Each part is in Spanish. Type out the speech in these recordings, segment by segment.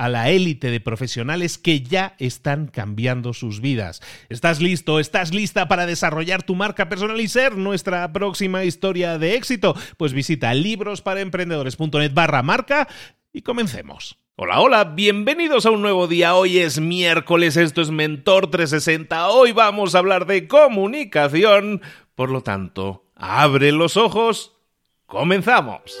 a la élite de profesionales que ya están cambiando sus vidas. ¿Estás listo? ¿Estás lista para desarrollar tu marca personal y ser nuestra próxima historia de éxito? Pues visita librosparaemprendedores.net barra marca y comencemos. Hola, hola, bienvenidos a un nuevo día. Hoy es miércoles, esto es Mentor 360. Hoy vamos a hablar de comunicación. Por lo tanto, abre los ojos. Comenzamos.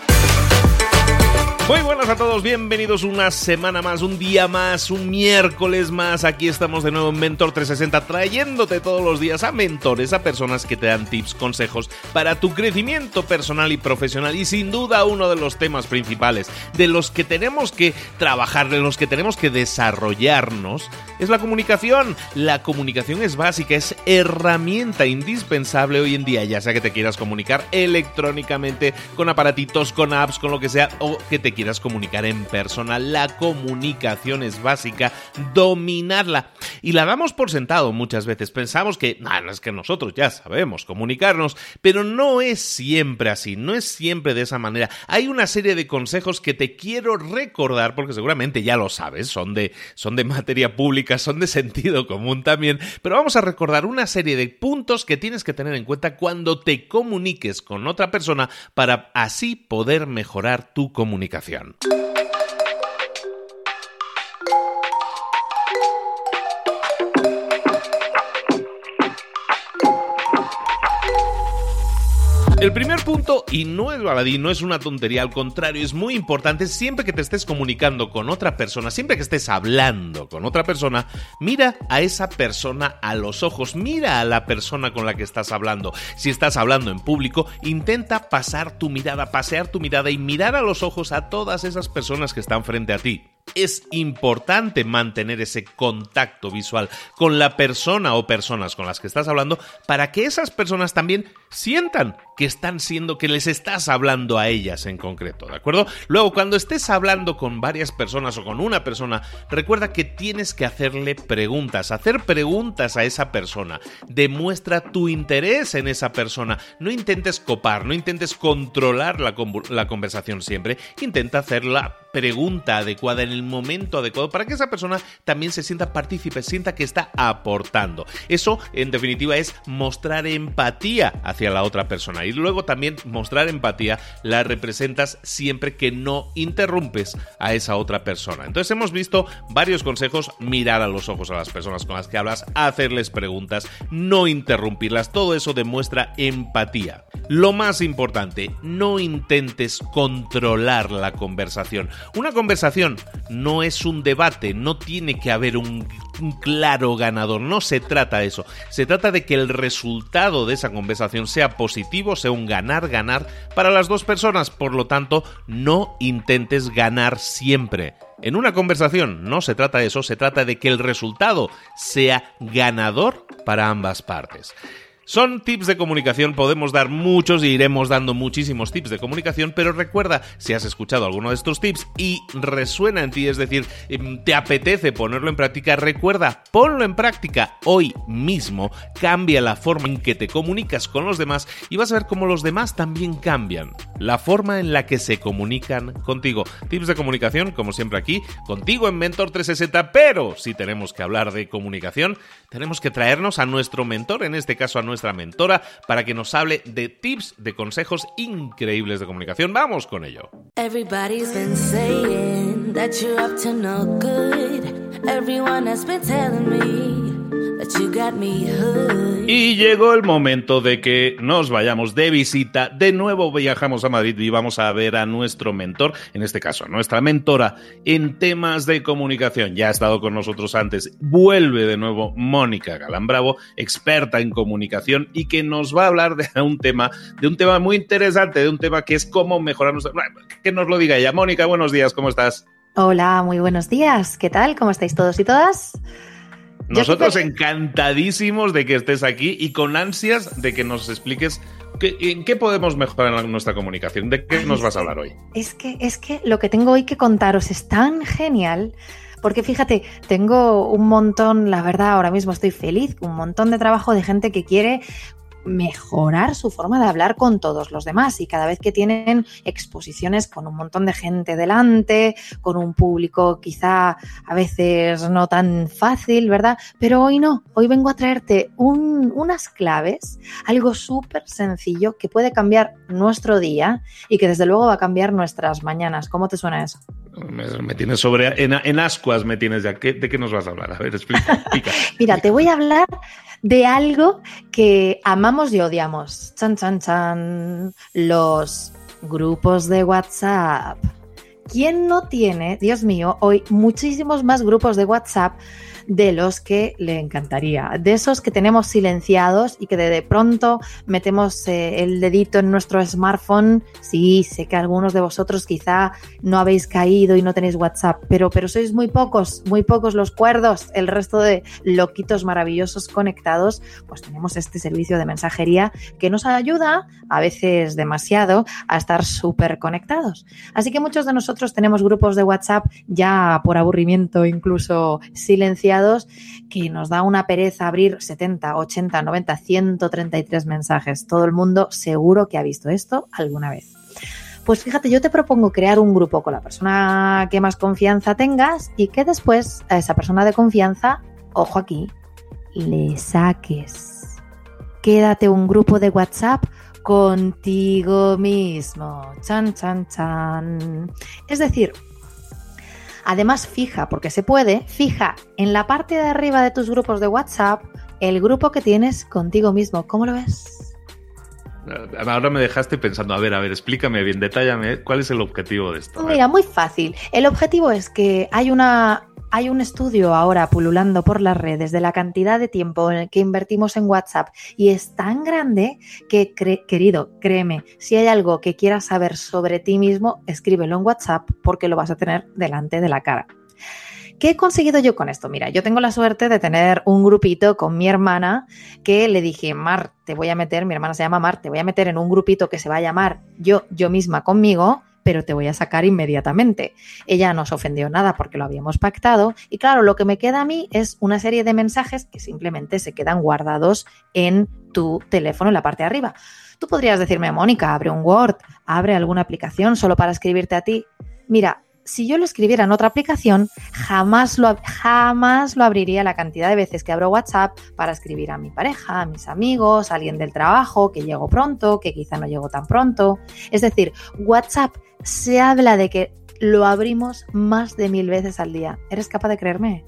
Muy buenas a todos, bienvenidos una semana más, un día más, un miércoles más. Aquí estamos de nuevo en Mentor 360 trayéndote todos los días a mentores, a personas que te dan tips, consejos para tu crecimiento personal y profesional. Y sin duda uno de los temas principales de los que tenemos que trabajar, de los que tenemos que desarrollarnos, es la comunicación. La comunicación es básica, es herramienta indispensable hoy en día, ya sea que te quieras comunicar electrónicamente, con aparatitos, con apps, con lo que sea, o que te quieras comunicar en persona. La comunicación es básica, dominarla. Y la damos por sentado muchas veces. Pensamos que, no, es que nosotros ya sabemos comunicarnos, pero no es siempre así, no es siempre de esa manera. Hay una serie de consejos que te quiero recordar, porque seguramente ya lo sabes, son de, son de materia pública, son de sentido común también, pero vamos a recordar una serie de puntos que tienes que tener en cuenta cuando te comuniques con otra persona para así poder mejorar tu comunicación aplicación. El primer punto, y no es baladí, no es una tontería, al contrario, es muy importante, siempre que te estés comunicando con otra persona, siempre que estés hablando con otra persona, mira a esa persona a los ojos, mira a la persona con la que estás hablando. Si estás hablando en público, intenta pasar tu mirada, pasear tu mirada y mirar a los ojos a todas esas personas que están frente a ti es importante mantener ese contacto visual con la persona o personas con las que estás hablando para que esas personas también sientan que están siendo, que les estás hablando a ellas en concreto, ¿de acuerdo? Luego, cuando estés hablando con varias personas o con una persona, recuerda que tienes que hacerle preguntas, hacer preguntas a esa persona. Demuestra tu interés en esa persona. No intentes copar, no intentes controlar la, conversación siempre. Intenta hacer la pregunta adecuada en el momento adecuado para que esa persona también se sienta partícipe, sienta que está aportando. Eso, en definitiva, es mostrar empatía hacia la otra persona. Y luego también mostrar empatía la representas siempre que no interrumpes a esa otra persona. Entonces hemos visto varios consejos, mirar a los ojos a las personas con las que hablas, hacerles preguntas, no interrumpirlas, todo eso demuestra empatía. Lo más importante, no intentes controlar la conversación. Una conversación no es un debate, no tiene que haber un, claro ganador, no se trata de eso, se trata de que el resultado de esa conversación sea positivo, sea un ganar-ganar para las dos personas, por lo tanto, no intentes ganar siempre. En una conversación no se trata de eso, se trata de que el resultado sea ganador para ambas partes. Son tips de comunicación, podemos dar muchos y iremos dando muchísimos tips de comunicación, pero recuerda, si has escuchado alguno de estos tips y resuena en ti, es decir, em, te apetece ponerlo en práctica, recuerda, ponlo en práctica hoy mismo, cambia la forma en que te comunicas con los demás y vas a ver cómo los demás también cambian la forma en la que se comunican contigo. Tips de comunicación, como siempre aquí, contigo en Mentor 360, pero si tenemos que hablar de comunicación, tenemos que traernos a nuestro mentor, en este caso a nuestro mentora para que nos hable de tips, de consejos increíbles de comunicación. Vamos con ello. Y llegó el momento de que nos vayamos de visita. De nuevo viajamos a Madrid y vamos a ver a nuestro mentor, en este caso a nuestra mentora, en temas de comunicación. Ya ha estado con nosotros antes. Vuelve de nuevo Mónica Galán Bravo, experta en comunicación y que nos va a hablar de un tema, de un tema muy interesante, de un tema que es cómo mejorar nuestra... Que nos lo diga ella. Mónica, buenos días, ¿cómo estás? Hola, muy buenos días. ¿Qué tal? ¿Cómo estáis todos y todas? Nosotros encantadísimos de que estés aquí y con ansias de que nos expliques en qué podemos mejorar nuestra comunicación. ¿De qué nos vas a hablar hoy? Es que, es que lo que tengo hoy que contaros es tan genial. Porque fíjate, tengo un montón, la verdad, ahora mismo estoy feliz, un montón de trabajo de gente que quiere mejorar su forma de hablar con todos los demás y cada vez que tienen exposiciones con un montón de gente delante, con un público quizá a veces no tan fácil, ¿verdad? Pero hoy no, hoy vengo a traerte unas claves, algo súper sencillo que puede cambiar nuestro día y que desde luego va a cambiar nuestras mañanas. ¿Cómo te suena eso? Me, tienes sobre. En, ascuas me tienes ya. ¿De qué nos vas a hablar? A ver, explica. Mira, te voy a hablar de algo que amamos y odiamos. Chan, chan, chan. Los grupos de WhatsApp. ¿Quién no tiene, Dios mío, hoy muchísimos más grupos de WhatsApp de los que le encantaría, de esos que tenemos silenciados y que de, pronto metemos eh, el dedito en nuestro smartphone. Sí, sé que algunos de vosotros quizá no habéis caído y no tenéis WhatsApp, pero, pero sois muy pocos, muy pocos los cuerdos, el resto de loquitos maravillosos conectados, pues tenemos este servicio de mensajería que nos ayuda, a veces demasiado, a estar súper conectados. Así que muchos de nosotros tenemos grupos de WhatsApp ya por aburrimiento incluso silenciados que nos da una pereza abrir 70, 80, 90, 133 mensajes. Todo el mundo seguro que ha visto esto alguna vez. Pues fíjate, yo te propongo crear un grupo con la persona que más confianza tengas y que después a esa persona de confianza, ojo aquí, le saques. Quédate un grupo de WhatsApp contigo mismo. Chan, chan, chan. Es decir, Además, fija, porque se puede, fija en la parte de arriba de tus grupos de WhatsApp el grupo que tienes contigo mismo. ¿Cómo lo ves? Ahora me dejaste pensando, a ver, a ver, explícame bien, detállame, ¿cuál es el objetivo de esto? Mira, muy fácil. El objetivo es que hay una hay un estudio ahora pululando por las redes de la cantidad de tiempo en el que invertimos en WhatsApp y es tan grande que, querido, créeme, si hay algo que quieras saber sobre ti mismo, escríbelo en WhatsApp porque lo vas a tener delante de la cara. ¿Qué he conseguido yo con esto? Mira, yo tengo la suerte de tener un grupito con mi hermana que le dije, Mar, te voy a meter, mi hermana se llama Mar, te voy a meter en un grupito que se va a llamar yo, yo misma conmigo pero te voy a sacar inmediatamente. Ella no se ofendió nada porque lo habíamos pactado y claro, lo que me queda a mí es una serie de mensajes que simplemente se quedan guardados en tu teléfono en la parte de arriba. Tú podrías decirme, Mónica, abre un Word, abre alguna aplicación solo para escribirte a ti. Mira, si yo lo escribiera en otra aplicación, jamás lo, jamás lo abriría la cantidad de veces que abro WhatsApp para escribir a mi pareja, a mis amigos, a alguien del trabajo, que llego pronto, que quizá no llego tan pronto. Es decir, WhatsApp se habla de que lo abrimos más de mil veces al día. ¿Eres capaz de creerme?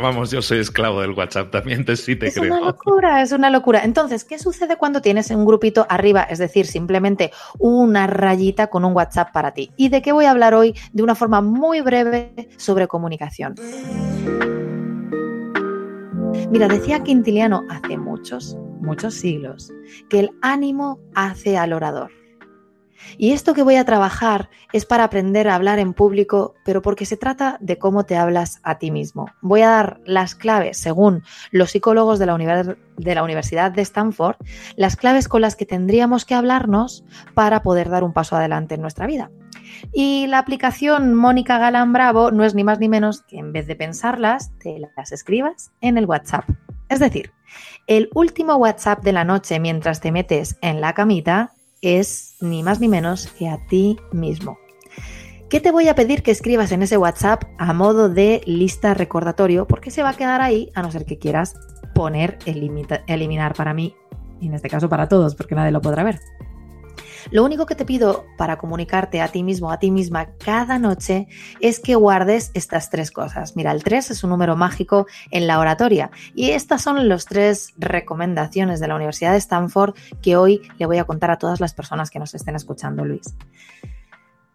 Vamos, yo soy esclavo del WhatsApp también, te, sí te creo. Es una locura, es una locura. Entonces, ¿qué sucede cuando tienes un grupito arriba? Es decir, simplemente una rayita con un WhatsApp para ti. ¿Y de qué voy a hablar hoy? De una forma muy breve sobre comunicación. Mira, decía Quintiliano hace muchos, muchos siglos, que el ánimo hace al orador. Y esto que voy a trabajar es para aprender a hablar en público, pero porque se trata de cómo te hablas a ti mismo. Voy a dar las claves, según los psicólogos de la, Universidad de Stanford, las claves con las que tendríamos que hablarnos para poder dar un paso adelante en nuestra vida. Y la aplicación Mónica Galán Bravo no es ni más ni menos que en vez de pensarlas, te las escribas en el WhatsApp. Es decir, el último WhatsApp de la noche mientras te metes en la camita es ni más ni menos que a ti mismo. ¿Qué te voy a pedir que escribas en ese WhatsApp a modo de lista recordatorio? Porque se va a quedar ahí a no ser que quieras poner eliminar para mí, y en este caso para todos, porque nadie lo podrá ver. Lo único que te pido para comunicarte a ti mismo, a ti misma cada noche es que guardes estas tres cosas. Mira, el 3 es un número mágico en la oratoria y estas son las tres recomendaciones de la Universidad de Stanford que hoy le voy a contar a todas las personas que nos estén escuchando, Luis.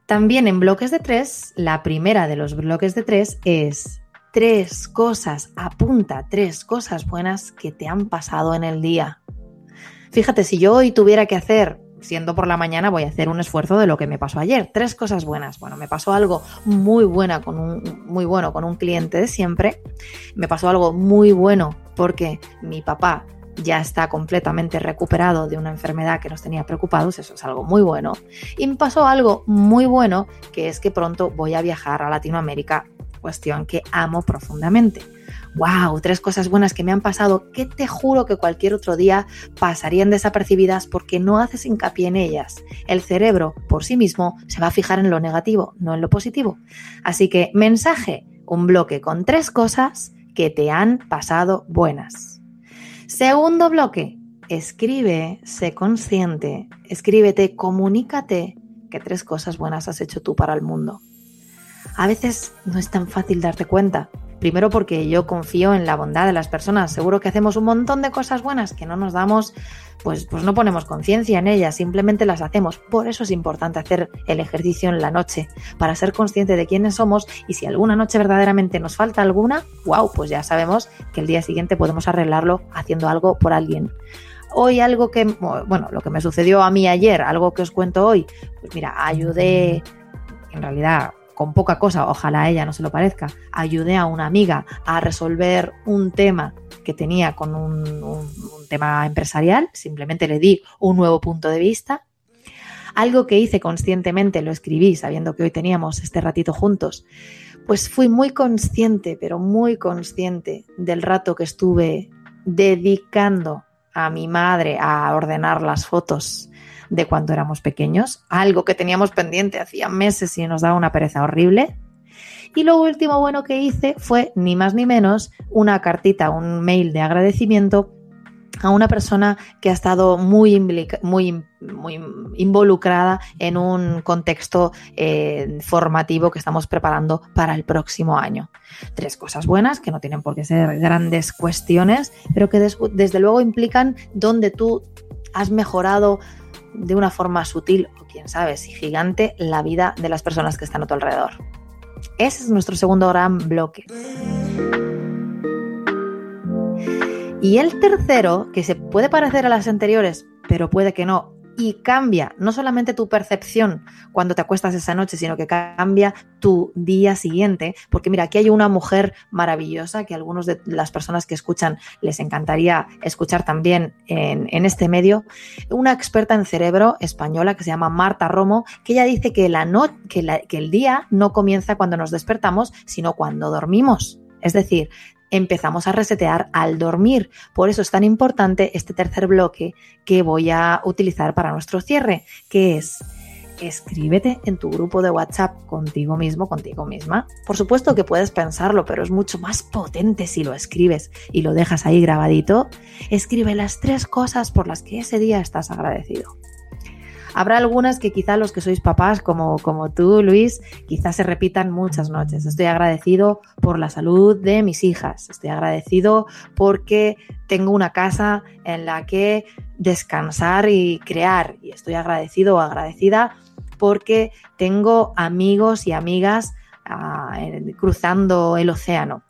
También en bloques de tres, la primera de los bloques de tres es tres cosas, apunta tres cosas buenas que te han pasado en el día. Fíjate, si yo hoy tuviera que hacer siendo por la mañana, voy a hacer un esfuerzo de lo que me pasó ayer. Tres cosas buenas. Bueno, me pasó algo muy buena con un, muy bueno con un cliente de siempre. Me pasó algo muy bueno porque mi papá ya está completamente recuperado de una enfermedad que nos tenía preocupados, eso es algo muy bueno. Y me pasó algo muy bueno, que es que pronto voy a viajar a Latinoamérica, cuestión que amo profundamente wow, tres cosas buenas que me han pasado que te juro que cualquier otro día pasarían desapercibidas porque no haces hincapié en ellas. El cerebro por sí mismo se va a fijar en lo negativo, no en lo positivo. Así que mensaje, un bloque con tres cosas que te han pasado buenas. Segundo bloque, escribe, sé consciente, escríbete, comunícate que tres cosas buenas has hecho tú para el mundo. A veces no es tan fácil darte cuenta, Primero porque yo confío en la bondad de las personas. Seguro que hacemos un montón de cosas buenas que no nos damos, pues, pues no ponemos conciencia en ellas, simplemente las hacemos. Por eso es importante hacer el ejercicio en la noche, para ser consciente de quiénes somos y si alguna noche verdaderamente nos falta alguna, wow, pues ya sabemos que el día siguiente podemos arreglarlo haciendo algo por alguien. Hoy algo que, bueno, lo que me sucedió a mí ayer, algo que os cuento hoy, pues mira, ayudé, en realidad con poca cosa, ojalá ella no se lo parezca, ayudé a una amiga a resolver un tema que tenía con un, tema empresarial, simplemente le di un nuevo punto de vista. Algo que hice conscientemente, lo escribí sabiendo que hoy teníamos este ratito juntos, pues fui muy consciente, pero muy consciente del rato que estuve dedicando a mi madre a ordenar las fotos de cuando éramos pequeños, algo que teníamos pendiente hacía meses y nos daba una pereza horrible. Y lo último bueno que hice fue, ni más ni menos, una cartita, un mail de agradecimiento a una persona que ha estado muy, involucrada en un contexto eh, formativo que estamos preparando para el próximo año. Tres cosas buenas que no tienen por qué ser grandes cuestiones, pero que desde luego implican donde tú has mejorado de una forma sutil o quién sabe si gigante la vida de las personas que están a tu alrededor. Ese es nuestro segundo gran bloque. Y el tercero, que se puede parecer a las anteriores, pero puede que no, y cambia no solamente tu percepción cuando te acuestas esa noche, sino que cambia tu día siguiente. Porque mira, aquí hay una mujer maravillosa que a algunos de las personas que escuchan les encantaría escuchar también en, este medio, una experta en cerebro española que se llama Marta Romo, que ella dice que, la que, que el día no comienza cuando nos despertamos, sino cuando dormimos. Es decir, empezamos a resetear al dormir. Por eso es tan importante este tercer bloque que voy a utilizar para nuestro cierre, que es escríbete en tu grupo de WhatsApp contigo mismo, contigo misma. Por supuesto que puedes pensarlo, pero es mucho más potente si lo escribes y lo dejas ahí grabadito. Escribe las tres cosas por las que ese día estás agradecido. Habrá algunas que quizá los que sois papás, como, como tú, Luis, quizás se repitan muchas noches. Estoy agradecido por la salud de mis hijas. Estoy agradecido porque tengo una casa en la que descansar y crear. Y estoy agradecido o agradecida porque tengo amigos y amigas ah, cruzando el océano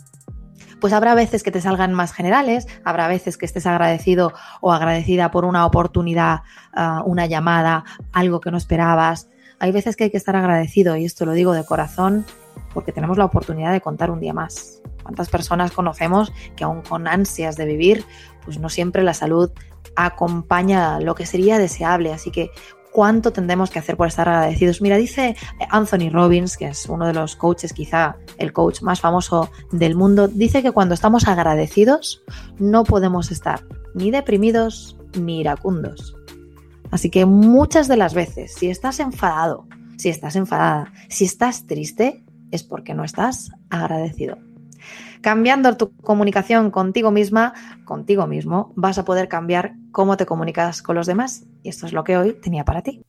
pues habrá veces que te salgan más generales, habrá veces que estés agradecido o agradecida por una oportunidad, ah, una llamada, algo que no esperabas. Hay veces que hay que estar agradecido y esto lo digo de corazón porque tenemos la oportunidad de contar un día más. ¿Cuántas personas conocemos que aún con ansias de vivir, pues no siempre la salud acompaña lo que sería deseable? Así que cuánto tendremos que hacer por estar agradecidos. Mira, dice Anthony Robbins, que es uno de los coaches, quizá el coach más famoso del mundo, dice que cuando estamos agradecidos no podemos estar ni deprimidos ni iracundos. Así que muchas de las veces, si estás enfadado, si estás enfadada, si estás triste, es porque no estás agradecido. Cambiando tu comunicación contigo misma, contigo mismo, vas a poder cambiar cómo te comunicas con los demás. Y esto es lo que hoy tenía para ti.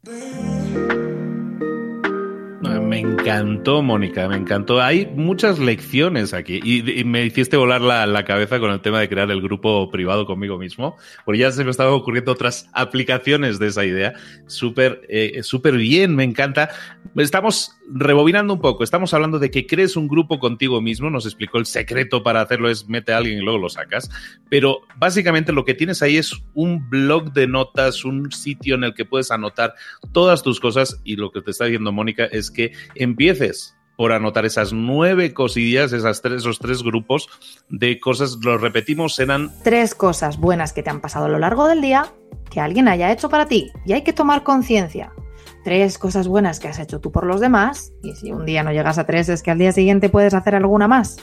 Me encantó, Mónica, me encantó. Hay muchas lecciones aquí y, me hiciste volar la, cabeza con el tema de crear el grupo privado conmigo mismo, porque ya se me estaban ocurriendo otras aplicaciones de esa idea. Súper, eh, súper bien, me encanta. Estamos rebobinando un poco, estamos hablando de que crees un grupo contigo mismo, nos explicó el secreto para hacerlo es mete a alguien y luego lo sacas, pero básicamente lo que tienes ahí es un blog de notas, un sitio en el que puedes anotar todas tus cosas y lo que te está diciendo Mónica es que empieces por anotar esas nueve cosillas, esas tres, esos tres grupos de cosas, lo repetimos, eran... Tres cosas buenas que te han pasado a lo largo del día que alguien haya hecho para ti y hay que tomar conciencia. Tres cosas buenas que has hecho tú por los demás, y si un día no llegas a tres es que al día siguiente puedes hacer alguna más,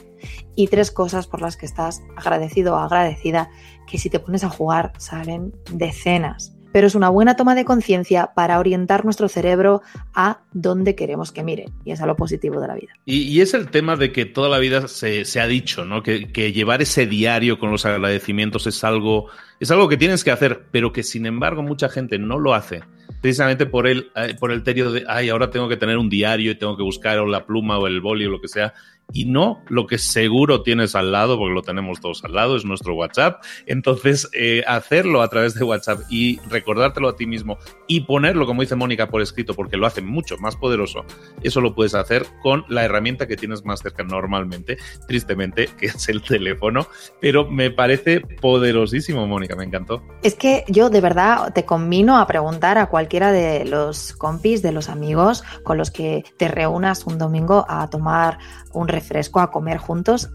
y tres cosas por las que estás agradecido o agradecida, que si te pones a jugar salen decenas. Pero es una buena toma de conciencia para orientar nuestro cerebro a dónde queremos que mire, y es a lo positivo de la vida. Y, es el tema de que toda la vida se, ha dicho, ¿no? Que, que llevar ese diario con los agradecimientos es algo, es algo que tienes que hacer, pero que sin embargo mucha gente no lo hace precisamente por el, eh, por el terio de, ay, ahora tengo que tener un diario y tengo que buscar o la pluma o el boli o lo que sea y no lo que seguro tienes al lado, porque lo tenemos todos al lado, es nuestro WhatsApp. Entonces, eh, hacerlo a través de WhatsApp y recordártelo a ti mismo y ponerlo, como dice Mónica, por escrito, porque lo hace mucho más poderoso, eso lo puedes hacer con la herramienta que tienes más cerca normalmente, tristemente, que es el teléfono. Pero me parece poderosísimo, Mónica, me encantó. Es que yo de verdad te combino a preguntar a cualquiera de los compis, de los amigos con los que te reúnas un domingo a tomar un refresco, a comer juntos,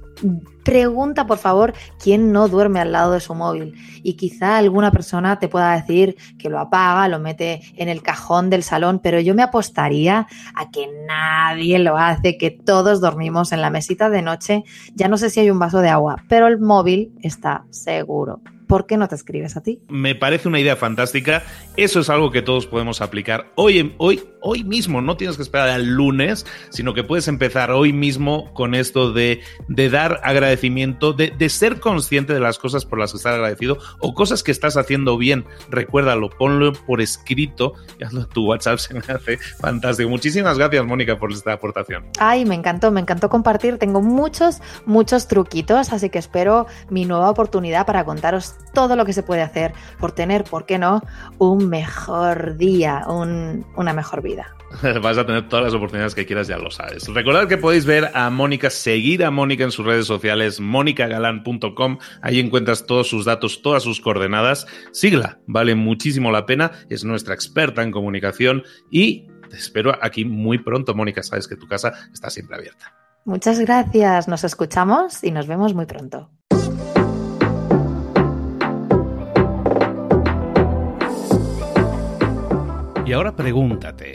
pregunta por favor quién no duerme al lado de su móvil. Y quizá alguna persona te pueda decir que lo apaga, lo mete en el cajón del salón, pero yo me apostaría a que nadie lo hace, que todos dormimos en la mesita de noche. Ya no sé si hay un vaso de agua, pero el móvil está seguro. ¿por qué no te escribes a ti? Me parece una idea fantástica. Eso es algo que todos podemos aplicar hoy, hoy, hoy mismo. No tienes que esperar al lunes, sino que puedes empezar hoy mismo con esto de, de dar agradecimiento, de, de, ser consciente de las cosas por las que estás agradecido o cosas que estás haciendo bien. Recuérdalo, ponlo por escrito y tu WhatsApp. Se me hace fantástico. Muchísimas gracias, Mónica, por esta aportación. Ay, me encantó, me encantó compartir. Tengo muchos, muchos truquitos, así que espero mi nueva oportunidad para contaros todo lo que se puede hacer por tener, ¿por qué no?, un mejor día, un, una mejor vida. Vas a tener todas las oportunidades que quieras, ya lo sabes. Recordad que podéis ver a Mónica, seguir a Mónica en sus redes sociales, monicagalan.com. Ahí encuentras todos sus datos, todas sus coordenadas. Sigla, vale muchísimo la pena. Es nuestra experta en comunicación y te espero aquí muy pronto, Mónica. Sabes que tu casa está siempre abierta. Muchas gracias. Nos escuchamos y nos vemos muy pronto. Y ahora pregúntate,